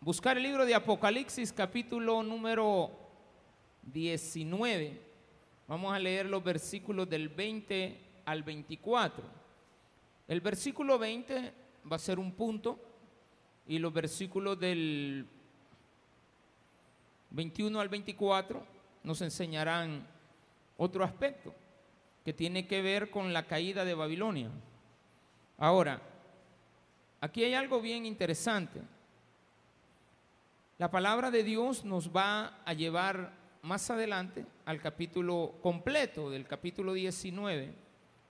buscar el libro de Apocalipsis capítulo número 19. Vamos a leer los versículos del 20 al 24. El versículo 20 va a ser un punto y los versículos del 21 al 24 nos enseñarán otro aspecto que tiene que ver con la caída de Babilonia. Ahora, aquí hay algo bien interesante. La palabra de Dios nos va a llevar más adelante al capítulo completo del capítulo 19,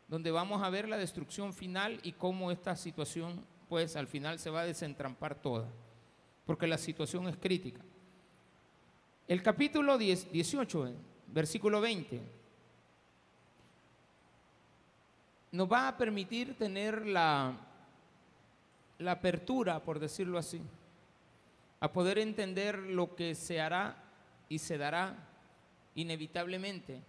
donde vamos a ver la destrucción final y cómo esta situación, pues al final se va a desentrampar toda, porque la situación es crítica. El capítulo 18, versículo 20, nos va a permitir tener la, la apertura, por decirlo así, a poder entender lo que se hará y se dará inevitablemente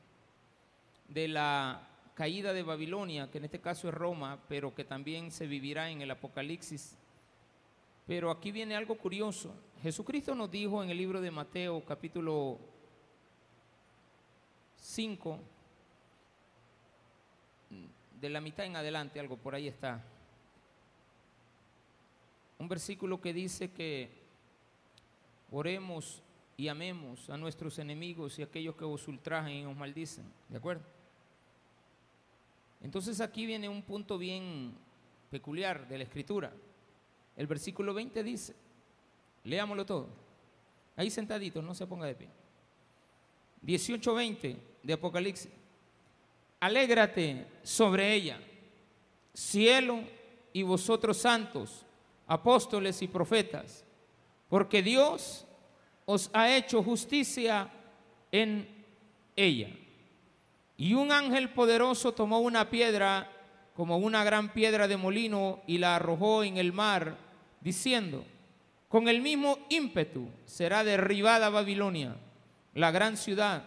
de la caída de Babilonia, que en este caso es Roma, pero que también se vivirá en el Apocalipsis. Pero aquí viene algo curioso. Jesucristo nos dijo en el libro de Mateo capítulo 5, de la mitad en adelante, algo por ahí está. Un versículo que dice que oremos y amemos a nuestros enemigos y a aquellos que os ultrajan y os maldicen. ¿De acuerdo? Entonces aquí viene un punto bien peculiar de la escritura. El versículo 20 dice, leámoslo todo. Ahí sentadito, no se ponga de pie. 18:20 de Apocalipsis. Alégrate sobre ella, cielo y vosotros santos, apóstoles y profetas, porque Dios os ha hecho justicia en ella. Y un ángel poderoso tomó una piedra como una gran piedra de molino y la arrojó en el mar, diciendo, con el mismo ímpetu será derribada Babilonia, la gran ciudad,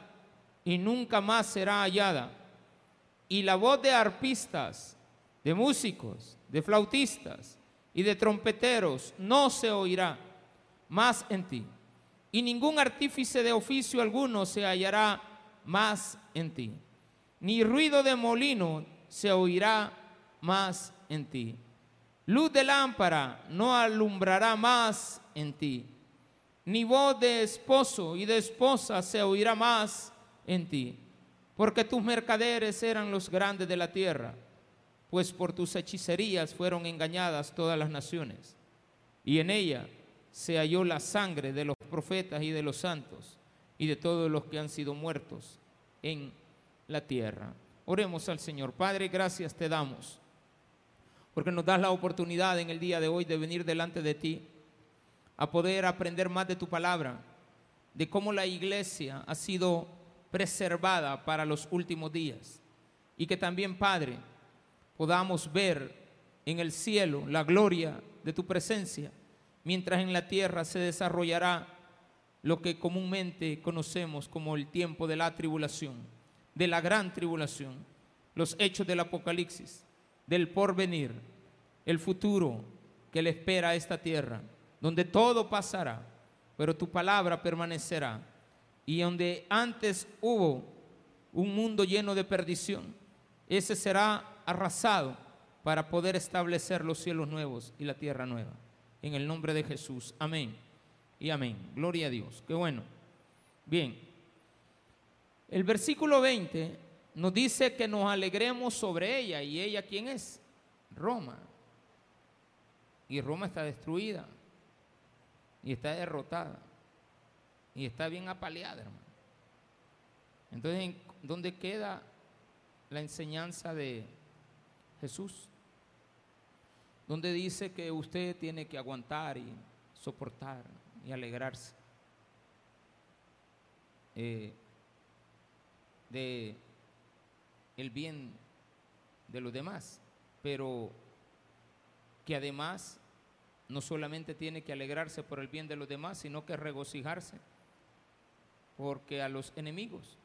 y nunca más será hallada y la voz de arpistas, de músicos, de flautistas y de trompeteros no se oirá más en ti. Y ningún artífice de oficio alguno se hallará más en ti. Ni ruido de molino se oirá más en ti. Luz de lámpara no alumbrará más en ti. Ni voz de esposo y de esposa se oirá más en ti porque tus mercaderes eran los grandes de la tierra, pues por tus hechicerías fueron engañadas todas las naciones, y en ella se halló la sangre de los profetas y de los santos, y de todos los que han sido muertos en la tierra. Oremos al Señor. Padre, gracias te damos, porque nos das la oportunidad en el día de hoy de venir delante de ti, a poder aprender más de tu palabra, de cómo la iglesia ha sido preservada para los últimos días. Y que también, Padre, podamos ver en el cielo la gloria de tu presencia, mientras en la tierra se desarrollará lo que comúnmente conocemos como el tiempo de la tribulación, de la gran tribulación, los hechos del Apocalipsis, del porvenir, el futuro que le espera a esta tierra, donde todo pasará, pero tu palabra permanecerá y donde antes hubo un mundo lleno de perdición, ese será arrasado para poder establecer los cielos nuevos y la tierra nueva. En el nombre de Jesús. Amén. Y amén. Gloria a Dios. Qué bueno. Bien. El versículo 20 nos dice que nos alegremos sobre ella. ¿Y ella quién es? Roma. Y Roma está destruida. Y está derrotada y está bien apaleada, hermano. Entonces, ¿dónde queda la enseñanza de Jesús? Donde dice que usted tiene que aguantar y soportar y alegrarse. Eh, de el bien de los demás, pero que además no solamente tiene que alegrarse por el bien de los demás, sino que regocijarse porque a los enemigos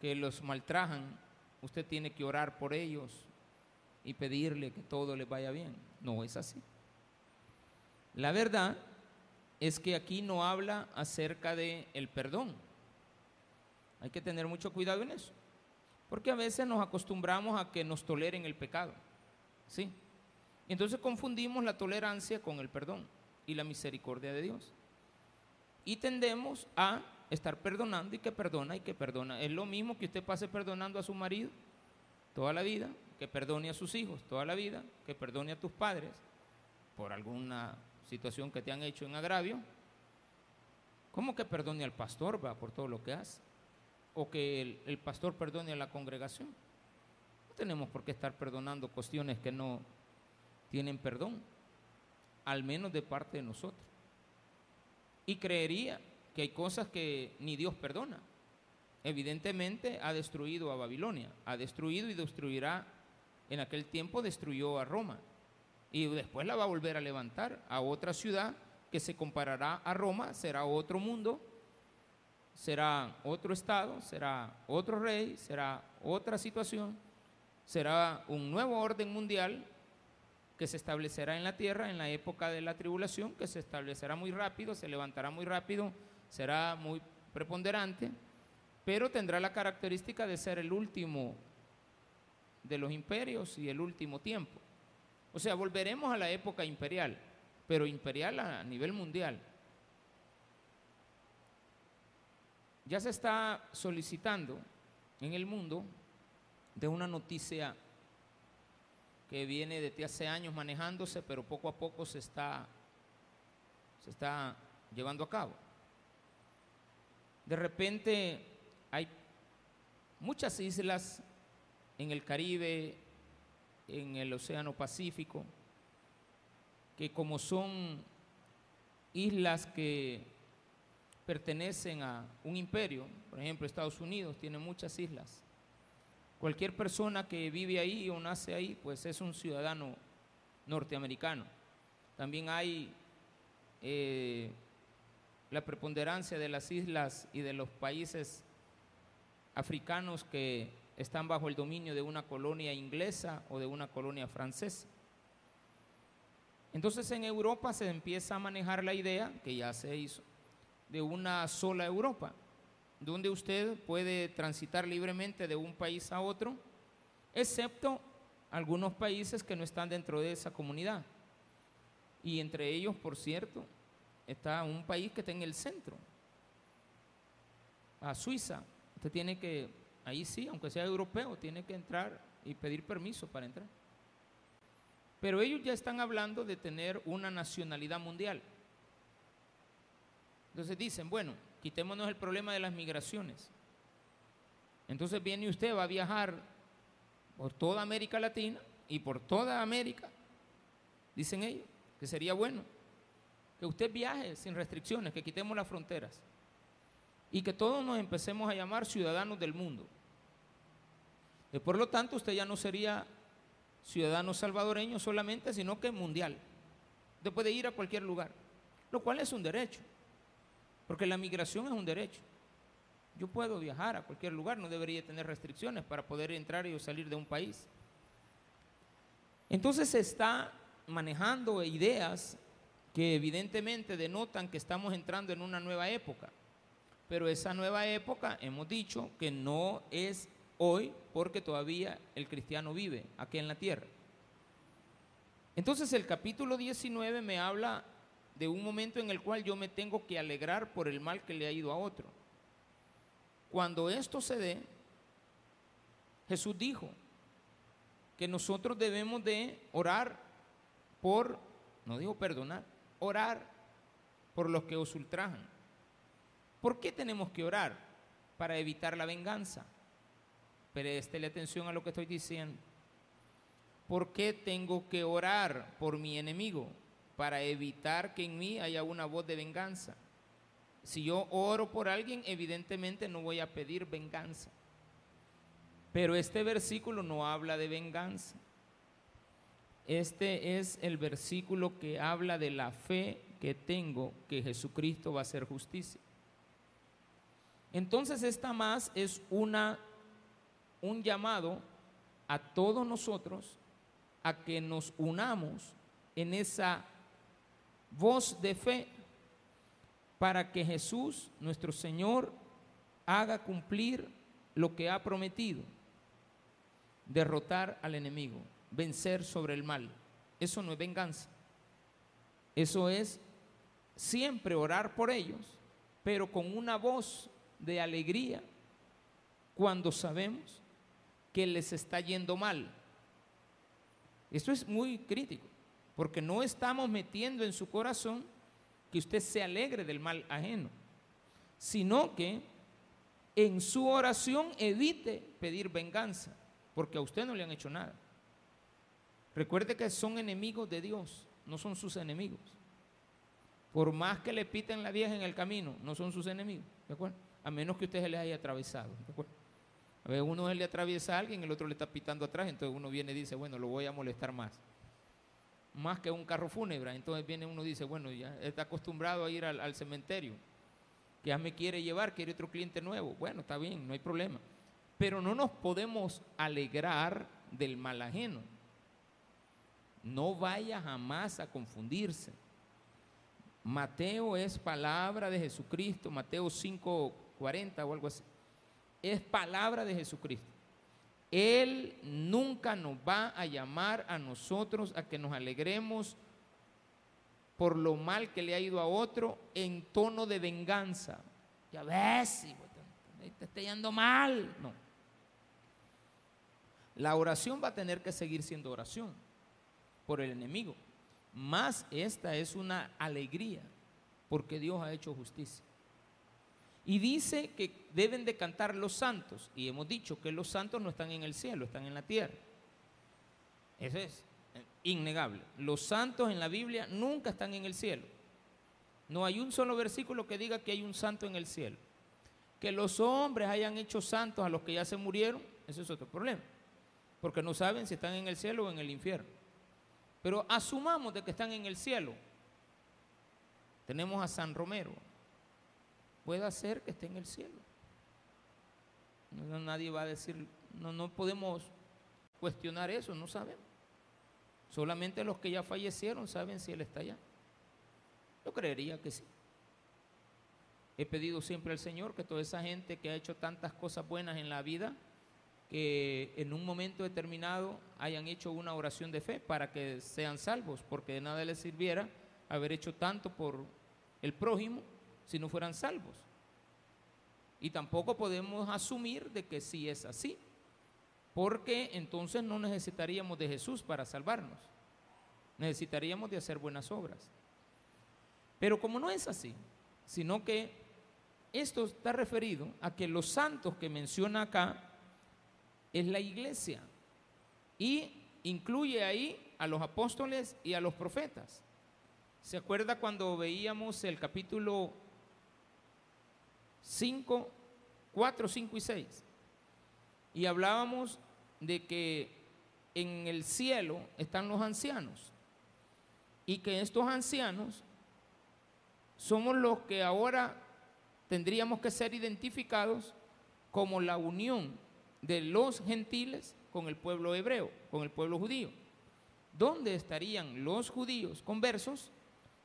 que los maltrajan, usted tiene que orar por ellos y pedirle que todo les vaya bien. No es así. La verdad es que aquí no habla acerca de el perdón. Hay que tener mucho cuidado en eso. Porque a veces nos acostumbramos a que nos toleren el pecado. ¿Sí? Entonces confundimos la tolerancia con el perdón y la misericordia de Dios. Y tendemos a estar perdonando y que perdona y que perdona. Es lo mismo que usted pase perdonando a su marido toda la vida, que perdone a sus hijos toda la vida, que perdone a tus padres por alguna situación que te han hecho en agravio. ¿Cómo que perdone al pastor va por todo lo que hace? O que el, el pastor perdone a la congregación. No tenemos por qué estar perdonando cuestiones que no tienen perdón, al menos de parte de nosotros. Y creería que hay cosas que ni Dios perdona. Evidentemente ha destruido a Babilonia, ha destruido y destruirá, en aquel tiempo destruyó a Roma. Y después la va a volver a levantar a otra ciudad que se comparará a Roma, será otro mundo, será otro estado, será otro rey, será otra situación, será un nuevo orden mundial que se establecerá en la tierra en la época de la tribulación, que se establecerá muy rápido, se levantará muy rápido, será muy preponderante, pero tendrá la característica de ser el último de los imperios y el último tiempo. O sea, volveremos a la época imperial, pero imperial a nivel mundial. Ya se está solicitando en el mundo de una noticia que viene desde hace años manejándose, pero poco a poco se está, se está llevando a cabo. De repente muchas islas en el Caribe, en el Océano Pacífico, que como son islas que pertenecen a un imperio, por ejemplo Estados Unidos tiene muchas islas, Cualquier persona que vive ahí o nace ahí, pues es un ciudadano norteamericano. También hay eh, la preponderancia de las islas y de los países africanos que están bajo el dominio de una colonia inglesa o de una colonia francesa. Entonces en Europa se empieza a manejar la idea, que ya se hizo, de una sola Europa donde usted puede transitar libremente de un país a otro, excepto algunos países que no están dentro de esa comunidad. Y entre ellos, por cierto, está un país que está en el centro, a Suiza. Usted tiene que, ahí sí, aunque sea europeo, tiene que entrar y pedir permiso para entrar. Pero ellos ya están hablando de tener una nacionalidad mundial. Entonces dicen, bueno, quitémonos el problema de las migraciones. Entonces viene usted, va a viajar por toda América Latina y por toda América, dicen ellos, que sería bueno que usted viaje sin restricciones, que quitemos las fronteras y que todos nos empecemos a llamar ciudadanos del mundo. Y por lo tanto, usted ya no sería ciudadano salvadoreño solamente, sino que mundial. Usted puede ir a cualquier lugar, lo cual es un derecho. Porque la migración es un derecho. Yo puedo viajar a cualquier lugar, no debería tener restricciones para poder entrar y salir de un país. Entonces se está manejando ideas que evidentemente denotan que estamos entrando en una nueva época. Pero esa nueva época hemos dicho que no es hoy porque todavía el cristiano vive aquí en la tierra. Entonces el capítulo 19 me habla de un momento en el cual yo me tengo que alegrar por el mal que le ha ido a otro. Cuando esto se dé, Jesús dijo que nosotros debemos de orar por, no digo perdonar, orar por los que os ultrajan. ¿Por qué tenemos que orar? Para evitar la venganza. Préstele atención a lo que estoy diciendo. ¿Por qué tengo que orar por mi enemigo? para evitar que en mí haya una voz de venganza. Si yo oro por alguien, evidentemente no voy a pedir venganza. Pero este versículo no habla de venganza. Este es el versículo que habla de la fe que tengo que Jesucristo va a hacer justicia. Entonces esta más es una un llamado a todos nosotros a que nos unamos en esa voz de fe para que Jesús, nuestro Señor, haga cumplir lo que ha prometido, derrotar al enemigo, vencer sobre el mal. Eso no es venganza. Eso es siempre orar por ellos, pero con una voz de alegría cuando sabemos que les está yendo mal. Esto es muy crítico, porque no estamos metiendo en su corazón que usted se alegre del mal ajeno, sino que en su oración evite pedir venganza, porque a usted no le han hecho nada. Recuerde que son enemigos de Dios, no son sus enemigos. Por más que le piten la vieja en el camino, no son sus enemigos, ¿de acuerdo? A menos que usted se les haya atravesado. A ver, uno le atraviesa a alguien, el otro le está pitando atrás, entonces uno viene y dice, bueno, lo voy a molestar más. Más que un carro fúnebre, entonces viene uno y dice, bueno, ya está acostumbrado a ir al, cementerio, que ya me quiere llevar, quiere otro cliente nuevo. Bueno, está bien, no hay problema. Pero no nos podemos alegrar del mal ajeno. No vaya jamás a confundirse. Mateo es palabra de Jesucristo, Mateo 5:40 o algo así. Es palabra de Jesucristo. Él nunca nos va a llamar a nosotros a que nos alegremos por lo mal que le ha ido a otro en tono de venganza. Ya ves, te está yendo mal. No. La oración va a tener que seguir siendo oración por el enemigo. Más esta es una alegría porque Dios ha hecho justicia. Y dice que deben de cantar los santos. Y hemos dicho que los santos no están en el cielo, están en la tierra. Eso es innegable. Los santos en la Biblia nunca están en el cielo. No hay un solo versículo que diga que hay un santo en el cielo. Que los hombres hayan hecho santos a los que ya se murieron, eso es otro problema. Porque no saben si están en el cielo o en el infierno. Pero asumamos de que están en el cielo. Tenemos a San Romero. Puede ser que esté en el cielo. No, nadie va a decir, no, no podemos cuestionar eso, no sabemos. Solamente los que ya fallecieron saben si Él está allá. Yo creería que sí. He pedido siempre al Señor que toda esa gente que ha hecho tantas cosas buenas en la vida, que en un momento determinado hayan hecho una oración de fe para que sean salvos, porque de nada les sirviera haber hecho tanto por el prójimo si no fueran salvos. Y tampoco podemos asumir de que sí es así, porque entonces no necesitaríamos de Jesús para salvarnos, necesitaríamos de hacer buenas obras. Pero como no es así, sino que esto está referido a que los santos que menciona acá es la iglesia y incluye ahí a los apóstoles y a los profetas. ¿Se acuerda cuando veíamos el capítulo 5, 4, 5 y 6? Y hablábamos de que en el cielo están los ancianos y que estos ancianos somos los que ahora tendríamos que ser identificados como la unión de los gentiles con el pueblo hebreo, con el pueblo judío. ¿Dónde estarían los judíos conversos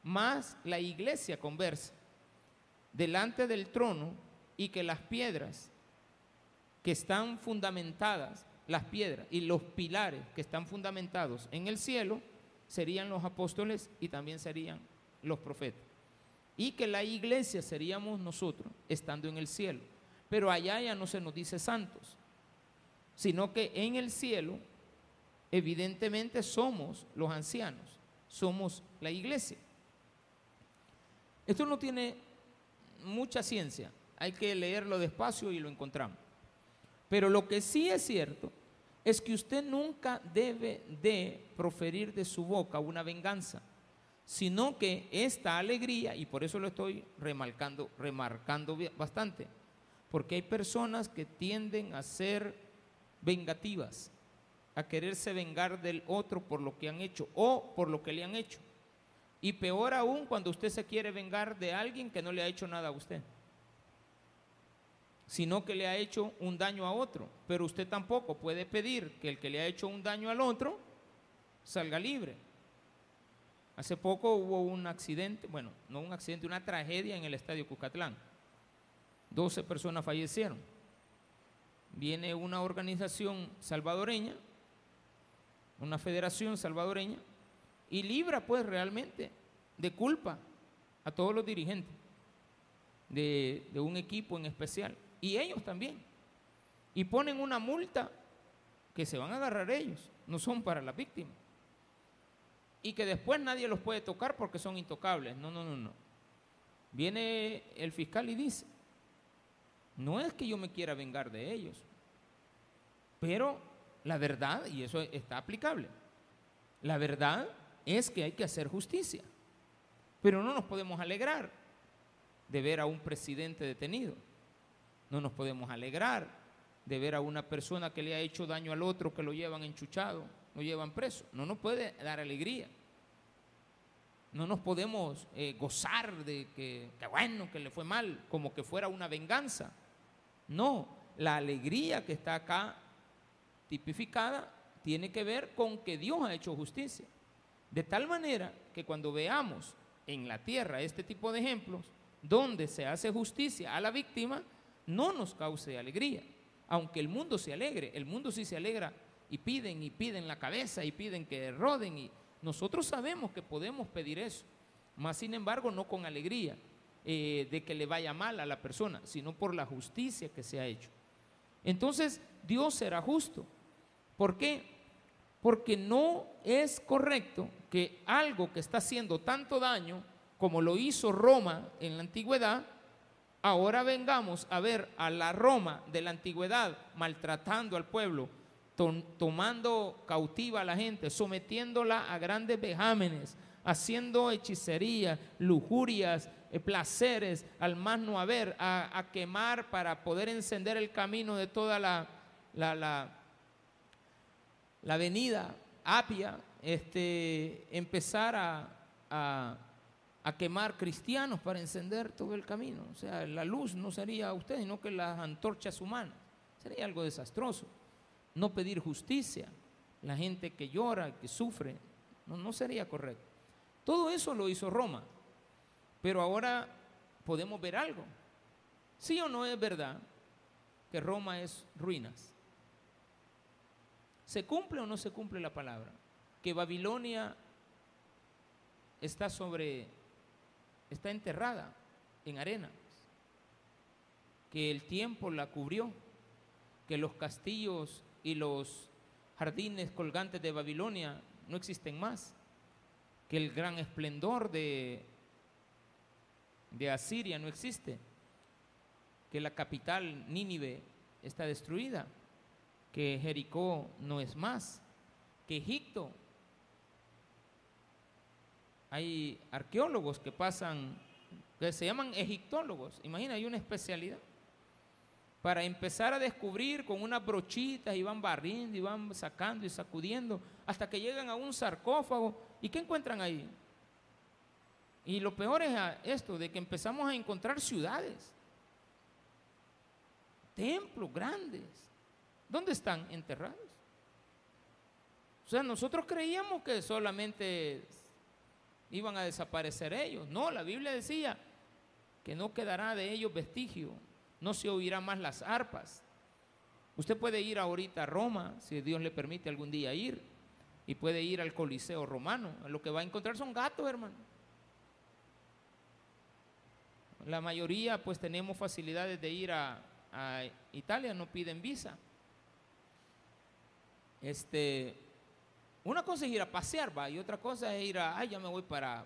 más la iglesia conversa? Delante del trono y que las piedras que están fundamentadas, las piedras y los pilares que están fundamentados en el cielo, serían los apóstoles y también serían los profetas. Y que la iglesia seríamos nosotros estando en el cielo. Pero allá ya no se nos dice santos, sino que en el cielo, evidentemente somos los ancianos, somos la iglesia. Esto no tiene mucha ciencia, hay que leerlo despacio y lo encontramos. Pero lo que sí es cierto es que usted nunca debe de proferir de su boca una venganza, sino que esta alegría, y por eso lo estoy remarcando, remarcando bastante, porque hay personas que tienden a ser vengativas, a quererse vengar del otro por lo que han hecho o por lo que le han hecho. Y peor aún cuando usted se quiere vengar de alguien que no le ha hecho nada a usted, sino que le ha hecho un daño a otro. Pero usted tampoco puede pedir que el que le ha hecho un daño al otro salga libre. Hace poco hubo un accidente, bueno, no un accidente, una tragedia en el estadio Cucatlán. 12 personas fallecieron. Viene una organización salvadoreña, una federación salvadoreña, y libra pues realmente de culpa a todos los dirigentes de, un equipo en especial, y ellos también. Y ponen una multa que se van a agarrar ellos, no son para la víctima y que después nadie los puede tocar porque son intocables. No, no, no, no. Viene el fiscal y dice, no es que yo me quiera vengar de ellos, pero la verdad, y eso está aplicable, la verdad es que hay que hacer justicia, pero no nos podemos alegrar de ver a un presidente detenido, no nos podemos alegrar de ver a una persona que le ha hecho daño al otro, que lo llevan enchuchado, lo llevan preso. No nos puede dar alegría. No nos podemos eh, gozar de que, que bueno, que le fue mal, como que fuera una venganza. No, la alegría que está acá tipificada tiene que ver con que Dios ha hecho justicia. De tal manera que cuando veamos en la tierra este tipo de ejemplos, donde se hace justicia a la víctima, no nos cause alegría. Aunque el mundo se alegre, el mundo sí se alegra y piden y piden la cabeza y piden que roden y nosotros sabemos que podemos pedir eso, más sin embargo no con alegría eh, de que le vaya mal a la persona, sino por la justicia que se ha hecho. Entonces Dios será justo. ¿Por qué? Porque no es correcto que algo que está haciendo tanto daño como lo hizo Roma en la antigüedad, ahora vengamos a ver a la Roma de la antigüedad maltratando al pueblo, tomando cautiva a la gente, sometiéndola a grandes vejámenes, haciendo hechicería, lujurias, eh, placeres, al más no haber, a, quemar para poder encender el camino de toda la, la, la, la avenida Apia, este, empezar a, a, quemar cristianos para encender todo el camino. O sea, la luz no sería usted, sino que las antorchas humanas. Sería algo desastroso no pedir justicia, la gente que llora, que sufre, no, no sería correcto. Todo eso lo hizo Roma, pero ahora podemos ver algo. ¿Sí o no es verdad que Roma es ruinas? ¿Se cumple o no se cumple la palabra? Que Babilonia está sobre, está enterrada en arena, que el tiempo la cubrió, que los castillos y los jardines colgantes de Babilonia no existen más, que el gran esplendor de, de Asiria no existe, que la capital Nínive está destruida, que Jericó no es más, que Egipto hay arqueólogos que pasan, que se llaman egiptólogos, imagina, hay una especialidad para empezar a descubrir con unas brochitas y van barriendo y van sacando y sacudiendo hasta que llegan a un sarcófago. ¿Y qué encuentran ahí? Y lo peor es esto, de que empezamos a encontrar ciudades, templos grandes. ¿Dónde están enterrados? O sea, nosotros creíamos que solamente iban a desaparecer ellos. No, la Biblia decía que no quedará de ellos vestigio no se oirán más las arpas. Usted puede ir ahorita a Roma, si Dios le permite algún día ir, y puede ir al Coliseo romano. Lo que va a encontrar son gatos, hermano. La mayoría pues tenemos facilidades de ir a, Italia, no piden visa. Este, una cosa es ir a pasear, va, y otra cosa es ir a, ay, ya me voy para,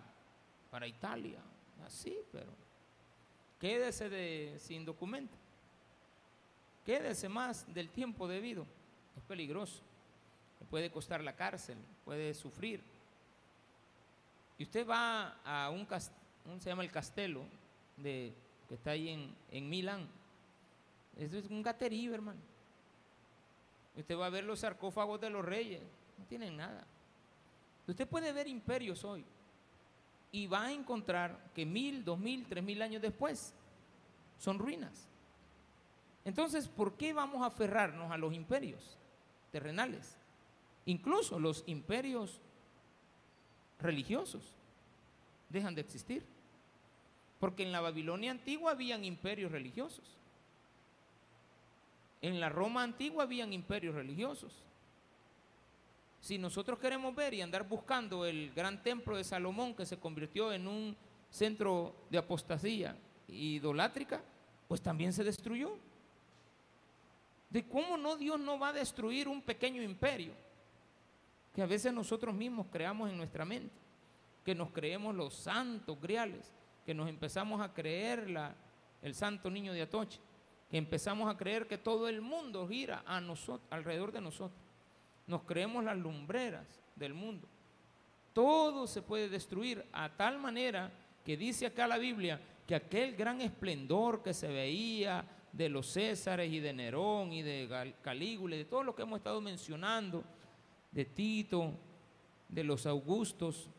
para Italia. Así, pero Quédese de, sin documento. Quédese más del tiempo debido. Es peligroso. Puede costar la cárcel, puede sufrir. Y usted va a un, se llama el castelo, de, que está ahí en, en Milán. Eso es un gaterío, hermano. Usted va a ver los sarcófagos de los reyes. No tienen nada. Usted puede ver imperios hoy y va a encontrar que mil, dos mil, tres mil años después son ruinas. Entonces, ¿por qué vamos a aferrarnos a los imperios terrenales? Incluso los imperios religiosos. dejan de existir. Porque en la Babilonia antigua habían imperios religiosos. En la Roma antigua habían imperios religiosos. Si nosotros queremos ver y andar buscando el gran templo de Salomón que se convirtió en un centro de apostasía idolátrica, pues también se destruyó. De cómo no Dios no va a destruir un pequeño imperio que a veces nosotros mismos creamos en nuestra mente, que nos creemos los santos griales, que nos empezamos a creer la, el santo niño de Atoche, que empezamos a creer que todo el mundo gira a nosotros, alrededor de nosotros. Nos creemos las lumbreras del mundo. Todo se puede destruir a tal manera que dice acá la Biblia que aquel gran esplendor que se veía de los Césares y de Nerón y de Calígula, de todo lo que hemos estado mencionando, de Tito, de los Augustos,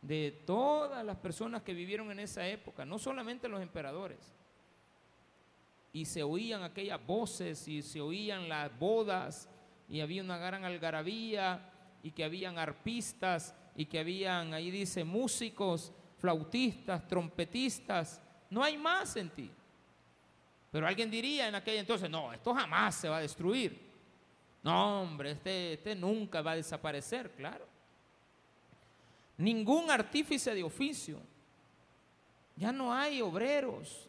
de todas las personas que vivieron en esa época, no solamente los emperadores. Y se oían aquellas voces y se oían las bodas y había una gran algarabía y que habían arpistas y que habían, ahí dice, músicos, flautistas, trompetistas. No hay más en ti. Pero alguien diría en aquel entonces, no, esto jamás se va a destruir. No, hombre, este, este nunca va a desaparecer, claro. Ningún artífice de oficio. Ya no hay obreros.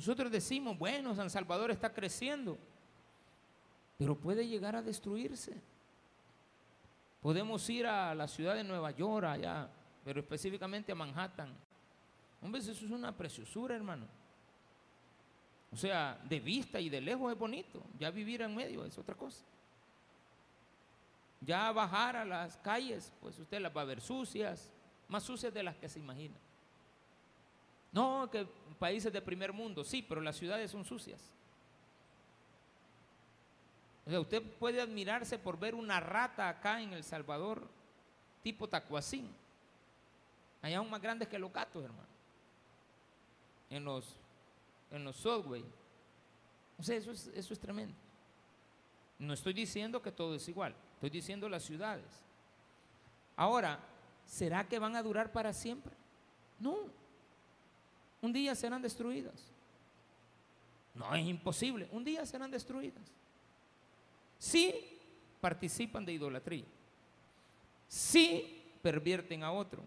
Nosotros decimos, bueno, San Salvador está creciendo, pero puede llegar a destruirse. Podemos ir a la ciudad de Nueva York, allá, pero específicamente a Manhattan, Hombre, eso es una preciosura, hermano. O sea, de vista y de lejos es bonito. Ya vivir en medio es otra cosa. Ya bajar a las calles, pues usted las va a ver sucias, más sucias de las que se imagina. No, que países de primer mundo, sí, pero las ciudades son sucias. O sea, usted puede admirarse por ver una rata acá en El Salvador, tipo tacuacín. Allá aún más grandes que los gatos, hermano en los, en los subway. O sea, eso es, eso es tremendo. No estoy diciendo que todo es igual, estoy diciendo las ciudades. Ahora, ¿será que van a durar para siempre? No. Un día serán destruidas. No es imposible. Un día serán destruidas. Si participan de idolatría. Si pervierten a otro.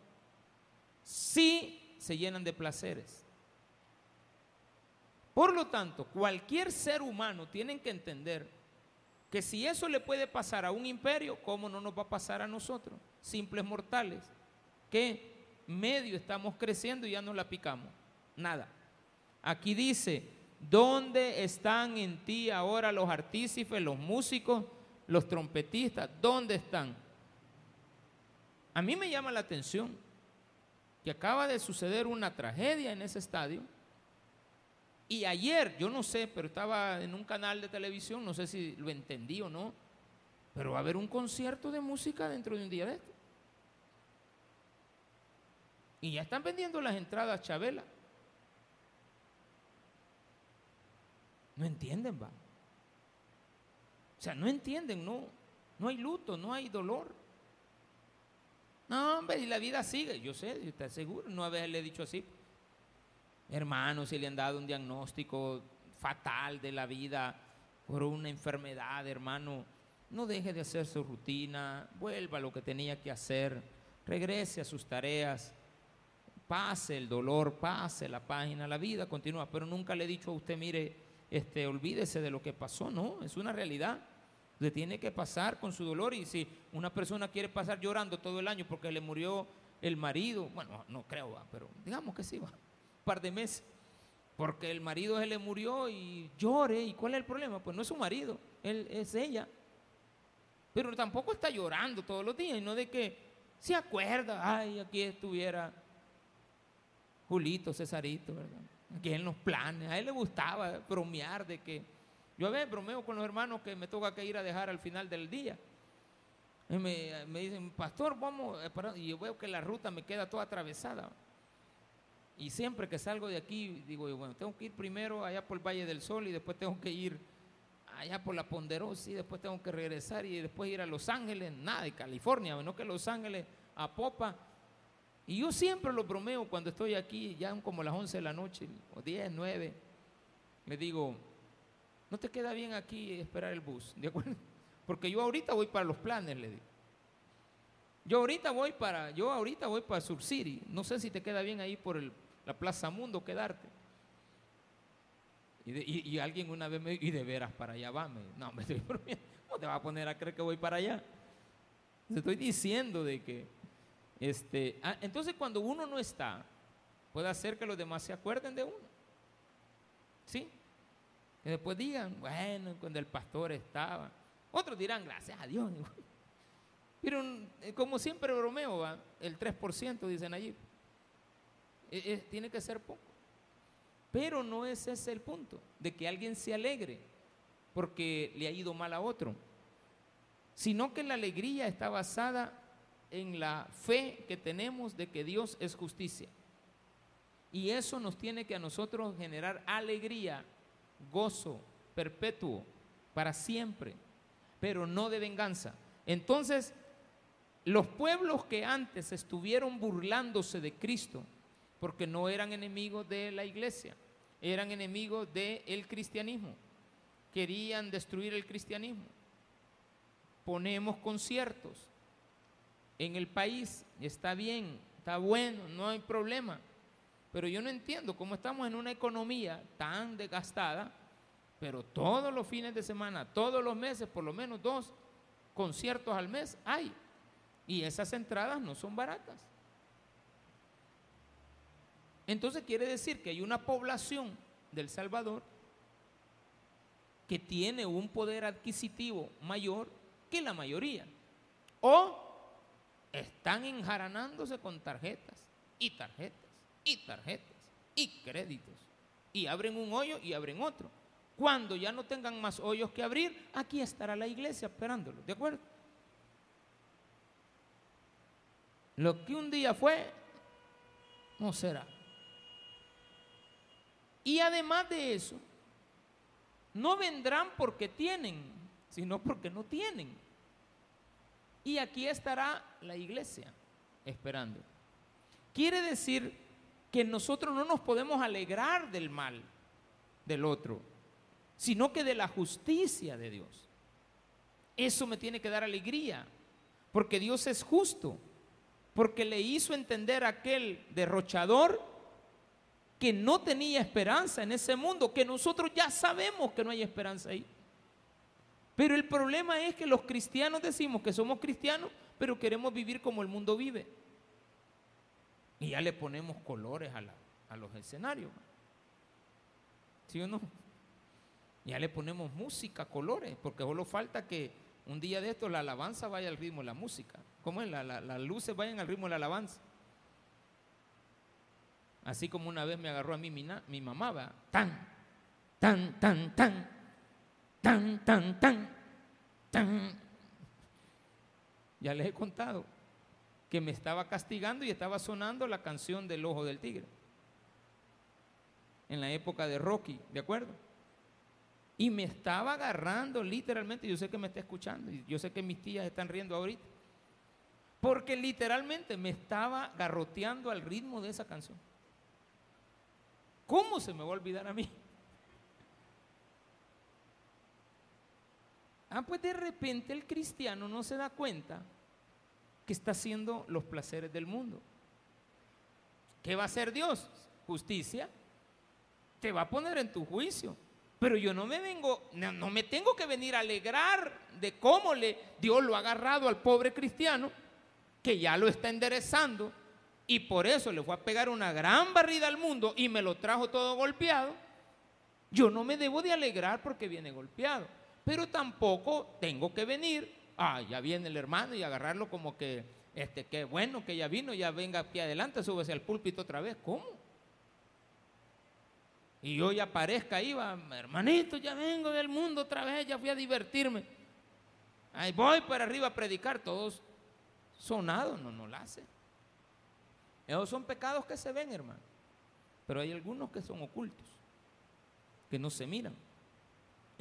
Si se llenan de placeres. Por lo tanto, cualquier ser humano tiene que entender que si eso le puede pasar a un imperio, ¿cómo no nos va a pasar a nosotros, simples mortales? que medio estamos creciendo y ya no la picamos? Nada. Aquí dice, ¿dónde están en ti ahora los artífices, los músicos, los trompetistas? ¿Dónde están? A mí me llama la atención que acaba de suceder una tragedia en ese estadio y ayer, yo no sé, pero estaba en un canal de televisión, no sé si lo entendí o no, pero va a haber un concierto de música dentro de un día de esto. Y ya están vendiendo las entradas Chabela. No entienden, va. O sea, no entienden, no. No hay luto, no hay dolor. No, hombre, y la vida sigue. Yo sé, está seguro, no haberle dicho así. Hermanos, si le han dado un diagnóstico fatal de la vida por una enfermedad, hermano, no deje de hacer su rutina, vuelva a lo que tenía que hacer, regrese a sus tareas, pase el dolor, pase la página, la vida continúa, pero nunca le he dicho a usted, mire, este, olvídese de lo que pasó, no, es una realidad. Le tiene que pasar con su dolor y si una persona quiere pasar llorando todo el año porque le murió el marido, bueno, no creo, pero digamos que sí, va par de meses, porque el marido se le murió y llore. ¿Y cuál es el problema? Pues no es su marido, él es ella. Pero tampoco está llorando todos los días, y no de que se acuerda, ay, aquí estuviera Julito, Cesarito, ¿verdad? Aquí en los planes, a él le gustaba bromear de que yo a veces bromeo con los hermanos que me toca que ir a dejar al final del día. Y me, dicen, pastor, vamos, y yo veo que la ruta me queda toda atravesada. Y siempre que salgo de aquí, digo, bueno, tengo que ir primero allá por el Valle del Sol y después tengo que ir allá por la Ponderosa y después tengo que regresar y después ir a Los Ángeles, nada, de California, no que Los Ángeles a Popa Y yo siempre lo bromeo cuando estoy aquí, ya como las 11 de la noche, o 10, 9, le digo, no te queda bien aquí esperar el bus, ¿de acuerdo? Porque yo ahorita voy para los planes, le digo. Yo ahorita voy para, yo ahorita voy para Sur City. No sé si te queda bien ahí por la Plaza Mundo quedarte. Y, alguien una vez me dijo, y de veras para allá va. no, me estoy bromeando. ¿Cómo te va a poner a creer que voy para allá? Te estoy diciendo de que, este, ah, entonces cuando uno no está, puede hacer que los demás se acuerden de uno. ¿Sí? Que después digan, bueno, cuando el pastor estaba. Otros dirán, gracias a Dios. Pero eh, como siempre bromeo, ¿va? el 3% dicen allí. E, tiene que ser poco. Pero no es ese el punto, de que alguien se alegre porque le ha ido mal a otro, sino que la alegría está basada en la fe que tenemos de que Dios es justicia. Y eso nos tiene que a nosotros generar alegría, gozo perpetuo, para siempre, pero no de venganza. Entonces, los pueblos que antes estuvieron burlándose de Cristo, porque no eran enemigos de la iglesia, eran enemigos del cristianismo, querían destruir el cristianismo. Ponemos conciertos en el país, está bien, está bueno, no hay problema, pero yo no entiendo cómo estamos en una economía tan desgastada, pero todos los fines de semana, todos los meses, por lo menos dos conciertos al mes hay. Y esas entradas no son baratas. Entonces quiere decir que hay una población del Salvador que tiene un poder adquisitivo mayor que la mayoría. O están enjaranándose con tarjetas y tarjetas y tarjetas y créditos. Y abren un hoyo y abren otro. Cuando ya no tengan más hoyos que abrir, aquí estará la iglesia esperándolo. ¿De acuerdo? Lo que un día fue, no será. Y además de eso, no vendrán porque tienen, sino porque no tienen. Y aquí estará la iglesia esperando. Quiere decir que nosotros no nos podemos alegrar del mal del otro, sino que de la justicia de Dios. Eso me tiene que dar alegría, porque Dios es justo porque le hizo entender a aquel derrochador que no tenía esperanza en ese mundo, que nosotros ya sabemos que no hay esperanza ahí. Pero el problema es que los cristianos decimos que somos cristianos, pero queremos vivir como el mundo vive. Y ya le ponemos colores a, los escenarios. ¿Sí o no? Ya le ponemos música, colores, porque solo falta que un día de esto la alabanza vaya al ritmo de la música. ¿Cómo es? las luces vayan al ritmo de la alabanza. Así como una vez me agarró a mí mi, mamá, tan, tan, tan, tan, tan, tan, tan, tan. Ya les he contado que me estaba castigando y estaba sonando la canción del ojo del tigre. En la época de Rocky, ¿de acuerdo? Y me estaba agarrando literalmente, yo sé que me está escuchando, y yo sé que mis tías están riendo ahorita, porque literalmente me estaba garroteando al ritmo de esa canción. ¿Cómo se me va a olvidar a mí? Ah, pues de repente el cristiano no se da cuenta que está haciendo los placeres del mundo. ¿Qué va a hacer Dios? Justicia. Te va a poner en tu juicio. Pero yo no me vengo, no, me tengo que venir a alegrar de cómo le, Dios lo ha agarrado al pobre cristiano, que ya lo está enderezando, y por eso le fue a pegar una gran barrida al mundo y me lo trajo todo golpeado. Yo no me debo de alegrar porque viene golpeado, pero tampoco tengo que venir, ah, ya viene el hermano y agarrarlo como que, este, qué bueno que ya vino, ya venga aquí adelante, súbese al púlpito otra vez. ¿Cómo? y yo ya aparezca ahí, hermanito, ya vengo del mundo otra vez, ya fui a divertirme. Ahí voy para arriba a predicar, todos sonados, no, no lo hace. Esos son pecados que se ven, hermano. Pero hay algunos que son ocultos, que no se miran.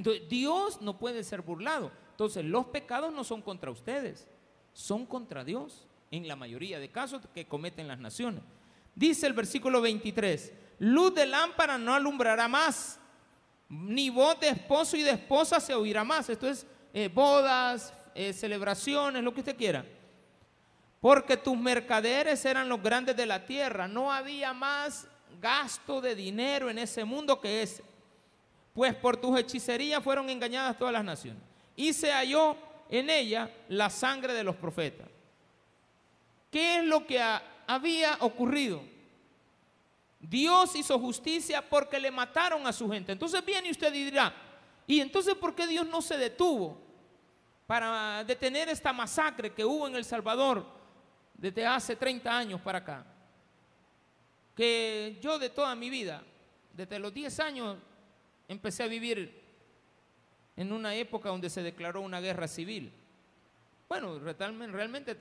Entonces, Dios no puede ser burlado. Entonces, los pecados no son contra ustedes, son contra Dios. en la mayoría de casos que cometen las naciones. Dice el versículo 23, luz de lámpara no alumbrará más, ni voz de esposo y de esposa se oirá más. Esto es eh, bodas, eh, celebraciones, lo que usted quiera. Porque tus mercaderes eran los grandes de la tierra. No había más gasto de dinero en ese mundo que ese. Pues por tus hechicerías fueron engañadas todas las naciones. Y se halló en ella la sangre de los profetas. ¿Qué es lo que había ocurrido? Dios hizo justicia porque le mataron a su gente. Entonces viene usted y dirá, ¿y entonces por qué Dios no se detuvo para detener esta masacre que hubo en El Salvador desde hace 30 años para acá? Que yo de toda mi vida, desde los 10 años, empecé a vivir en una época donde se declaró una guerra civil. Bueno, realmente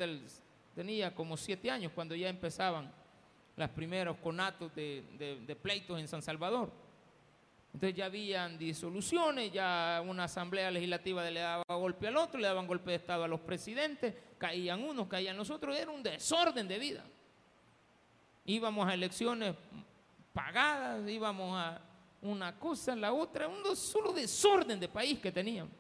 tenía como 7 años cuando ya empezaban los primeros conatos de, pleitos en San Salvador. Entonces ya habían disoluciones, ya una asamblea legislativa le daba golpe al otro, le daban golpe de Estado a los presidentes, caían unos, caían los otros, era un desorden de vida. Íbamos a elecciones pagadas, íbamos a una cosa, la otra, un solo desorden de país que teníamos.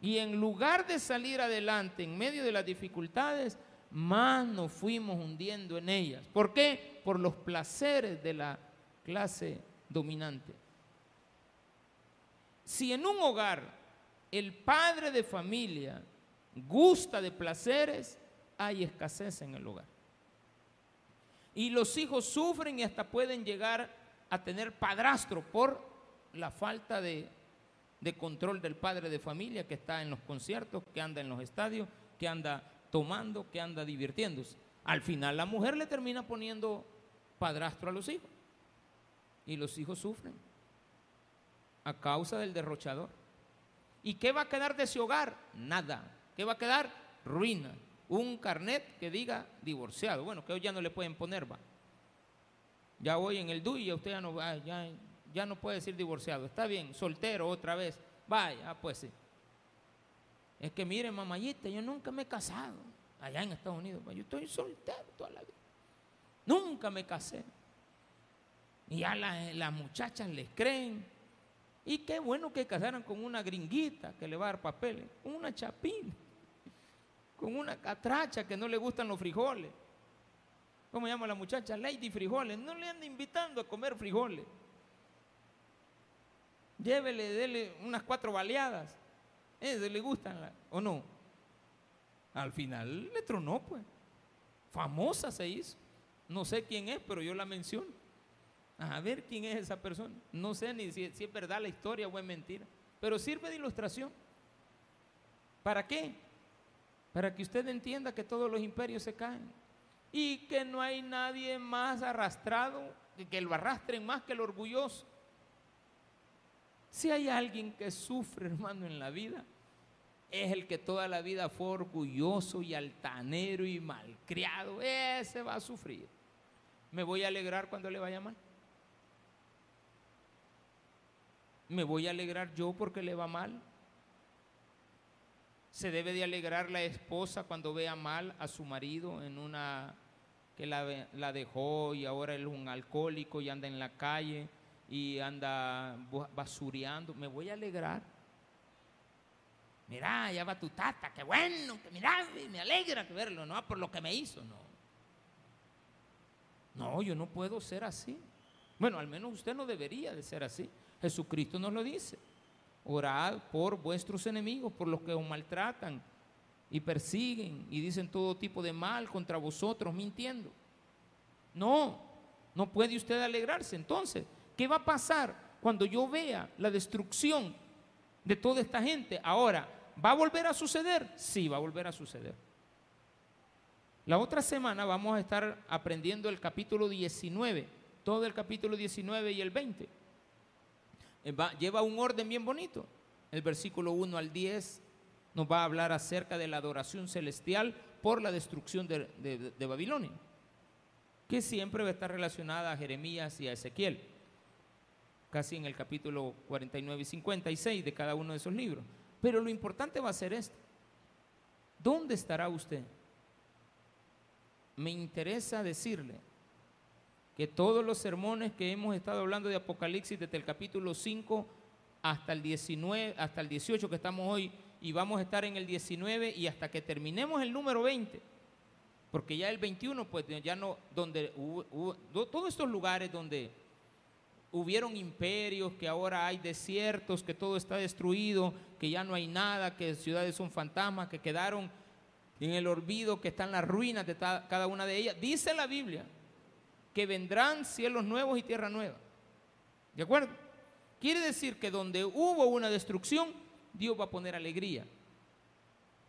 Y en lugar de salir adelante en medio de las dificultades, más nos fuimos hundiendo en ellas. ¿Por qué? Por los placeres de la clase dominante. Si en un hogar el padre de familia gusta de placeres, hay escasez en el hogar. Y los hijos sufren y hasta pueden llegar a tener padrastro por la falta de, de control del padre de familia que está en los conciertos, que anda en los estadios, que anda tomando, que anda divirtiéndose. Al final la mujer le termina poniendo padrastro a los hijos. Y los hijos sufren a causa del derrochador. ¿Y qué va a quedar de ese hogar? Nada. ¿Qué va a quedar? Ruina. Un carnet que diga divorciado. Bueno, que hoy ya no le pueden poner, va. Ya hoy en el DUI ya usted ya no, ya, ya no puede decir divorciado. Está bien, soltero otra vez. Vaya, pues sí. Es que mire, mamayita, yo nunca me he casado allá en Estados Unidos. Yo estoy soltero toda la vida. Nunca me casé. Y ya las muchachas les creen. Y qué bueno que casaran con una gringuita que le va a dar papeles, con una chapina, con una catracha que no le gustan los frijoles. ¿Cómo llama la muchacha? Lady Frijoles. No le anda invitando a comer frijoles. Llévele, dele unas cuatro baleadas. ¿Le gustan o no? Al final le tronó, pues. Famosa se hizo. No sé quién es, pero yo la menciono. A ver quién es esa persona. No sé ni si, si es verdad la historia o es mentira. Pero sirve de ilustración. ¿Para qué? Para que usted entienda que todos los imperios se caen. Y que no hay nadie más arrastrado, que lo arrastren más que el orgulloso. Si hay alguien que sufre, hermano, en la vida, es el que toda la vida fue orgulloso y altanero y malcriado. Ese va a sufrir. Me voy a alegrar cuando le vaya mal. Me voy a alegrar yo porque le va mal. Se debe de alegrar la esposa cuando vea mal a su marido en una que la, la dejó y ahora es un alcohólico y anda en la calle y anda basureando, me voy a alegrar. Mira, ya va tu tata, qué bueno, que mira, me alegra verlo, no por lo que me hizo, no. No, yo no puedo ser así. Bueno, al menos usted no debería de ser así. Jesucristo nos lo dice. Orad por vuestros enemigos, por los que os maltratan y persiguen y dicen todo tipo de mal contra vosotros, mintiendo. No, no puede usted alegrarse. Entonces, ¿Qué va a pasar cuando yo vea la destrucción de toda esta gente? Ahora, ¿va a volver a suceder? Sí, va a volver a suceder. La otra semana vamos a estar aprendiendo el capítulo 19, todo el capítulo 19 y el 20. Eh, lleva un orden bien bonito. El versículo 1 al 10 nos va a hablar acerca de la adoración celestial por la destrucción de, de Babilonia, que siempre va a estar relacionada a Jeremías y a Ezequiel casi en el capítulo 49 y 56 de cada uno de esos libros. Pero lo importante va a ser esto. ¿Dónde estará usted me interesa decirle que todos los sermones que hemos estado hablando de Apocalipsis desde el capítulo 5 hasta el 19, hasta el 18 que estamos hoy y vamos a estar en el 19 y hasta que terminemos el número 20, porque ya el 21 pues ya no donde hubo, todos estos lugares donde hubieron imperios, que ahora hay desiertos, que todo está destruido, que ya no hay nada, que ciudades son fantasmas, que quedaron en el olvido, que están las ruinas de cada una de ellas. Dice la Biblia que vendrán cielos nuevos y tierra nueva. ¿De acuerdo? Quiere decir que donde hubo una destrucción, Dios va a poner alegría.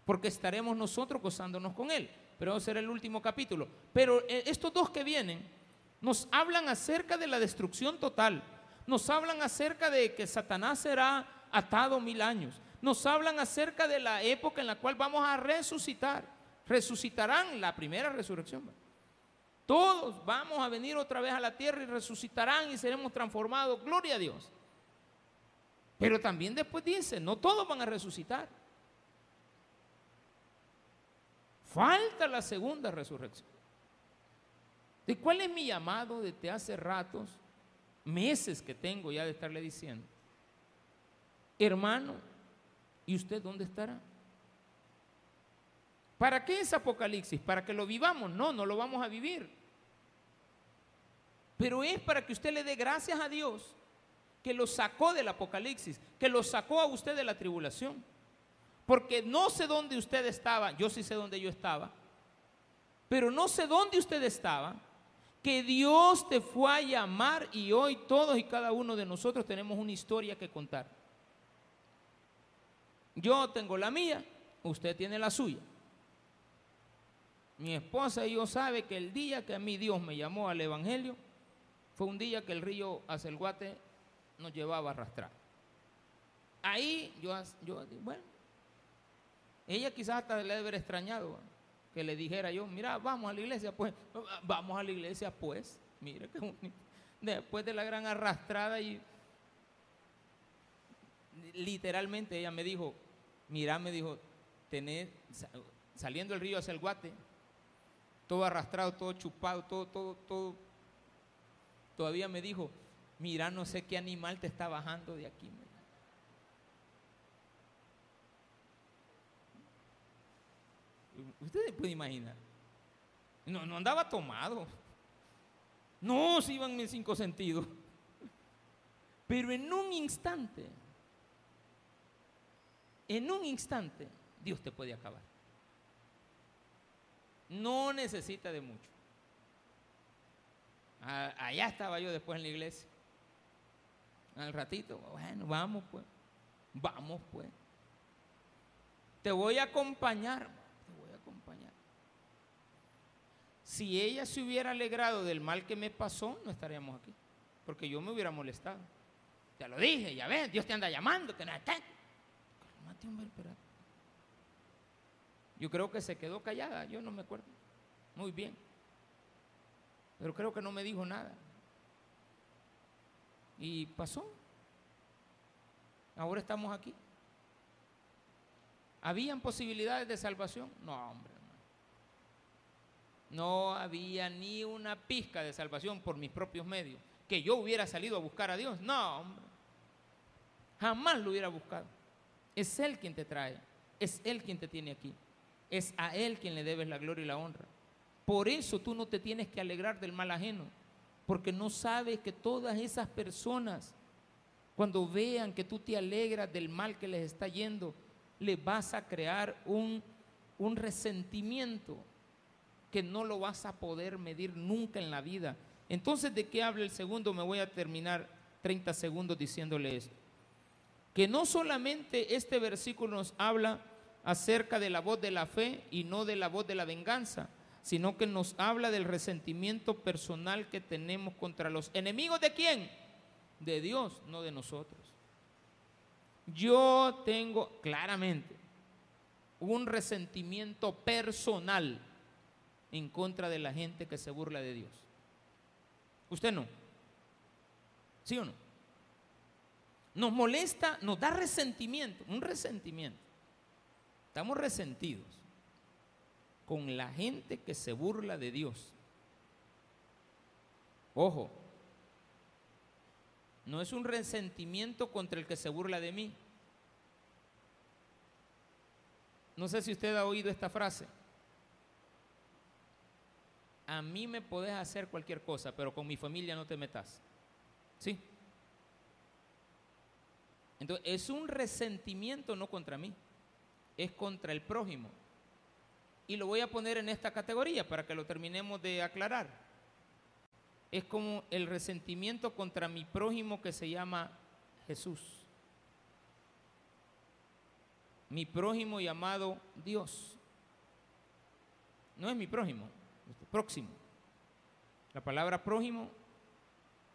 Porque estaremos nosotros gozándonos con Él. Pero va a ser el último capítulo. Pero eh, estos dos que vienen nos hablan acerca de la destrucción total. Nos hablan acerca de que Satanás será atado mil años. Nos hablan acerca de la época en la cual vamos a resucitar. Resucitarán la primera resurrección. Todos vamos a venir otra vez a la tierra y resucitarán y seremos transformados. Gloria a Dios. Pero también después dice, no todos van a resucitar. Falta la segunda resurrección. ¿De cuál es mi llamado desde hace ratos, meses que tengo ya de estarle diciendo? Hermano, ¿y usted dónde estará? ¿Para qué es Apocalipsis? ¿Para que lo vivamos? No, no lo vamos a vivir. Pero es para que usted le dé gracias a Dios que lo sacó del Apocalipsis, que lo sacó a usted de la tribulación. Porque no sé dónde usted estaba, yo sí sé dónde yo estaba, pero no sé dónde usted estaba, que Dios te fue a llamar y hoy todos y cada uno de nosotros tenemos una historia que contar. Yo tengo la mía, usted tiene la suya. Mi esposa y yo sabe que el día que a mí Dios me llamó al Evangelio fue un día que el río Acelguate nos llevaba a arrastrar. Ahí yo, bueno, ella quizás hasta le debe haber extrañado que le dijera yo, mira, vamos a la iglesia, pues, vamos a la iglesia, pues, mire qué bonito. Después de la gran arrastrada y literalmente ella me dijo, mira, me dijo, tener, saliendo el río hacia el guate, todo arrastrado, todo chupado, todo, todo, todo. Todavía me dijo, mira, no sé qué animal te está bajando de aquí. Ustedes pueden imaginar. No, no andaba tomado. No se iban mis cinco sentidos. Pero en un instante, en un instante, Dios te puede acabar. No necesita de mucho. Allá estaba yo después en la iglesia. Al ratito, bueno, vamos pues. Vamos pues. Te voy a acompañar. Si ella se hubiera alegrado del mal que me pasó, no estaríamos aquí. Porque yo me hubiera molestado. Ya lo dije, ya ves, Dios te anda llamando, que. Yo creo que se quedó callada, yo no me acuerdo. Muy bien. Pero creo que no me dijo nada. Y pasó. Ahora estamos aquí. ¿Habían posibilidades de salvación? No, hombre. No había ni una pizca de salvación por mis propios medios. Que yo hubiera salido a buscar a Dios. No, hombre. Jamás lo hubiera buscado. Es Él quien te trae. Es Él quien te tiene aquí. Es a Él quien le debes la gloria y la honra. Por eso tú no te tienes que alegrar del mal ajeno. Porque no sabes que todas esas personas, cuando vean que tú te alegras del mal que les está yendo, le vas a crear un, un resentimiento que no lo vas a poder medir nunca en la vida. Entonces, ¿de qué habla el segundo? Me voy a terminar 30 segundos diciéndole. Que no solamente este versículo nos habla acerca de la voz de la fe y no de la voz de la venganza, sino que nos habla del resentimiento personal que tenemos contra los enemigos de quién? De Dios, no de nosotros. Yo tengo claramente un resentimiento personal en contra de la gente que se burla de Dios. ¿Usted no? ¿Sí o no? Nos molesta, nos da resentimiento, un resentimiento. Estamos resentidos con la gente que se burla de Dios. Ojo, no es un resentimiento contra el que se burla de mí. No sé si usted ha oído esta frase. A mí me podés hacer cualquier cosa, pero con mi familia no te metas. ¿Sí? Entonces, es un resentimiento no contra mí, es contra el prójimo. Y lo voy a poner en esta categoría para que lo terminemos de aclarar. Es como el resentimiento contra mi prójimo que se llama Jesús. Mi prójimo llamado Dios. No es mi prójimo, es próximo. La palabra prójimo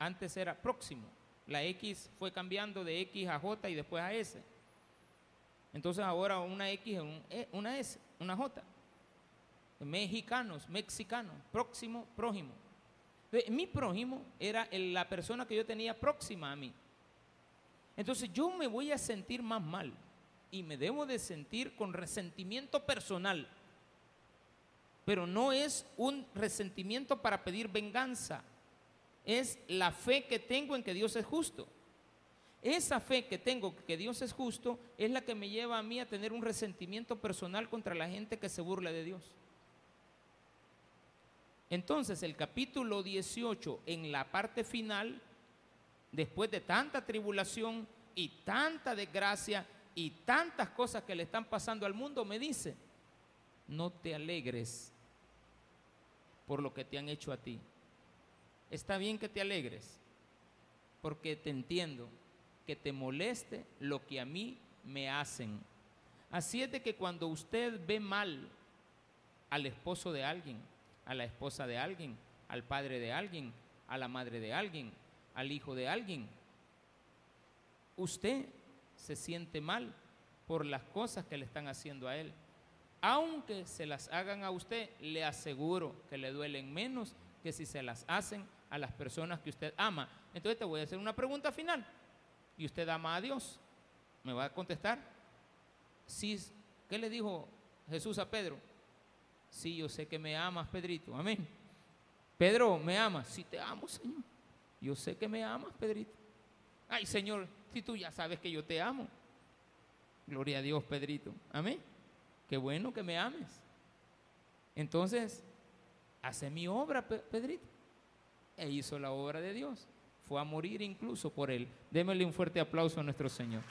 antes era próximo. La X fue cambiando de X a J y después a S. Entonces ahora una X es e, una S, una J. Mexicanos, mexicanos, próximo, prójimo. mi prójimo era la persona que yo tenía próxima a mí. Entonces yo me voy a sentir más mal y me debo de sentir con resentimiento personal. Pero no es un resentimiento para pedir venganza es la fe que tengo en que Dios es justo. Esa fe que tengo que Dios es justo es la que me lleva a mí a tener un resentimiento personal contra la gente que se burla de Dios. Entonces el capítulo 18 en la parte final, después de tanta tribulación y tanta desgracia y tantas cosas que le están pasando al mundo, me dice, no te alegres por lo que te han hecho a ti está bien que te alegres, porque te entiendo que te moleste lo que a mí me hacen. Así es de que cuando usted ve mal al esposo de alguien, a la esposa de alguien, al padre de alguien, a la madre de alguien, al hijo de alguien, usted se siente mal por las cosas que le están haciendo a él. Aunque se las hagan a usted, le aseguro que le duelen menos que si se las hacen a las personas que usted ama. Entonces te voy a hacer una pregunta final. ¿Y usted ama a Dios? ¿Me va a contestar? Sí. ¿Qué le dijo Jesús a Pedro? Sí, yo sé que me amas, Pedrito. Amén. Pedro, ¿me amas? Sí, te amo, Señor. Yo sé que me amas, Pedrito. Ay, Señor, si tú ya sabes que yo te amo. Gloria a Dios, Pedrito. Amén. Qué bueno que me ames. Entonces, hace mi obra, Pedrito e hizo la obra de Dios. Fue a morir incluso por él. Démosle un fuerte aplauso a nuestro Señor.